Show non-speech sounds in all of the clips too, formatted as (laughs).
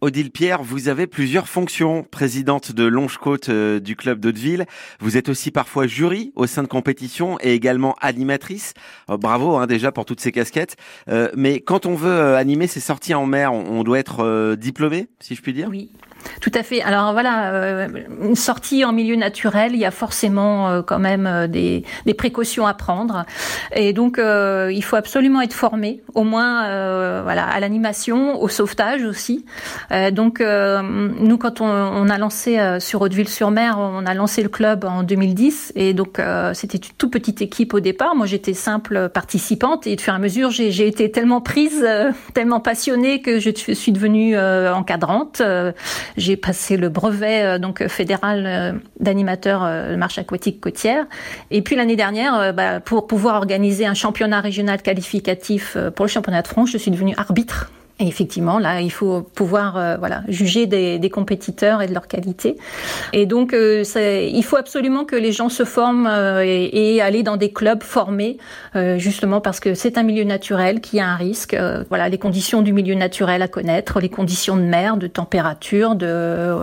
Odile Pierre, vous avez plusieurs fonctions. Présidente de Longe-Côte euh, du club d'Hauteville. Vous êtes aussi parfois jury au sein de compétitions et également animatrice. Euh, bravo hein, déjà pour toutes ces casquettes. Euh, mais quand on veut animer ces sorties en mer, on, doit être diplômé, si je puis dire Oui. Tout à fait. Alors voilà, une sortie en milieu naturel, il y a forcément quand même des, des, précautions à prendre, et donc il faut absolument être formé, au moins voilà à l'animation, au sauvetage aussi. Euh, donc euh, nous, quand on, a lancé euh, sur Hauteville-sur-Mer, on a lancé le club en 2010 et donc c'était une toute petite équipe au départ. Moi, j'étais simple participante et de fur et à mesure, j'ai été tellement prise, tellement passionnée que je suis devenue encadrante. J'ai passé le brevet donc fédéral d'animateur de marche aquatique côtière. Et puis l'année dernière, bah, pour pouvoir organiser un championnat régional qualificatif pour le championnat de France, je suis devenue arbitre et effectivement, là, il faut pouvoir euh, voilà juger des, des, compétiteurs et de leur qualité. Et donc, euh, il faut absolument que les gens se forment euh, et, et, aller dans des clubs formés, euh, justement parce que c'est un milieu naturel qui a un risque. voilà, les conditions du milieu naturel à connaître, les conditions de mer, de température, de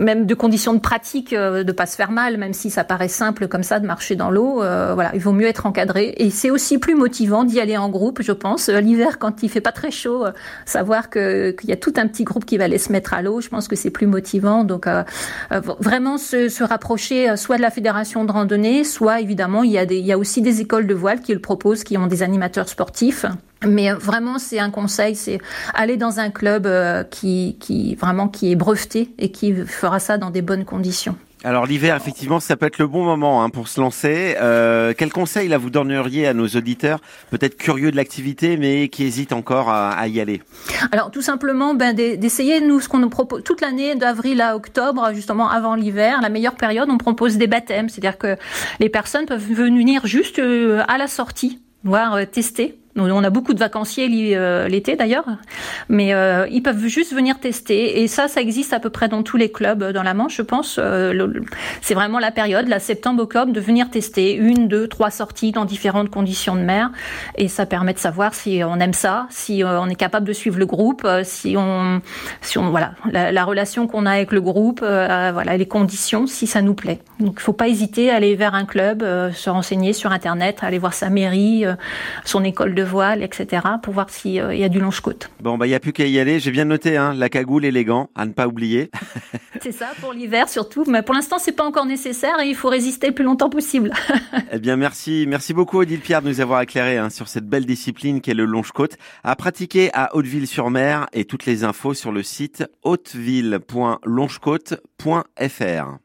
même de conditions de pratique, de pas se faire mal, même si ça paraît simple comme ça de marcher dans l'eau. voilà, il vaut mieux être encadré. Et c'est aussi plus motivant d'y aller en groupe, je pense. L'hiver, quand il fait pas très chaud savoir qu'il y a tout un petit groupe qui va aller se mettre à l'eau, je pense que c'est plus motivant. Donc euh, euh, vraiment se, rapprocher euh, soit de la fédération de randonnée, soit évidemment il y, a aussi des écoles de voile qui le proposent, qui ont des animateurs sportifs. Mais vraiment, c'est un conseil, c'est aller dans un club qui, qui est breveté et qui fera ça dans des bonnes conditions. Alors l'hiver, effectivement, ça peut être le bon moment hein, pour se lancer. Euh, quel conseil là vous donneriez à nos auditeurs, peut-être curieux de l'activité, mais qui hésitent encore à, y aller? Alors tout simplement, ben, d'essayer nous ce qu'on nous propose toute l'année d'avril à octobre, justement avant l'hiver, la meilleure période, on propose des baptêmes, c'est-à-dire que les personnes peuvent venir juste euh, à la sortie, voir euh, tester on a beaucoup de vacanciers euh, l'été d'ailleurs, mais euh, ils peuvent juste venir tester. Et ça, ça existe à peu près dans tous les clubs dans la Manche, je pense. Euh, c'est vraiment la période, la septembre-octobre, de venir tester une, deux, trois sorties dans différentes conditions de mer. Et ça permet de savoir si on aime ça, si on est capable de suivre le groupe, si on, si on voilà, la, relation qu'on a avec le groupe, voilà, les conditions, si ça nous plaît. Donc, il faut pas hésiter à aller vers un club, se renseigner sur Internet, aller voir sa mairie, son école de voile, etc., pour voir s'il euh, y a du longe-côte. Bon, bah, il n'y a plus qu'à y aller. J'ai bien noté, hein, la cagoule gants, à ne pas oublier. (laughs) c'est ça, pour l'hiver surtout. Mais pour l'instant, c'est pas encore nécessaire et il faut résister le plus longtemps possible. (laughs) eh bien, merci. Merci beaucoup, Odile Pierre, de nous avoir éclairé hein, sur cette belle discipline qu'est le longe-côte. À pratiquer à Hauteville-sur-Mer et toutes les infos sur le site hauteville.longecote.fr.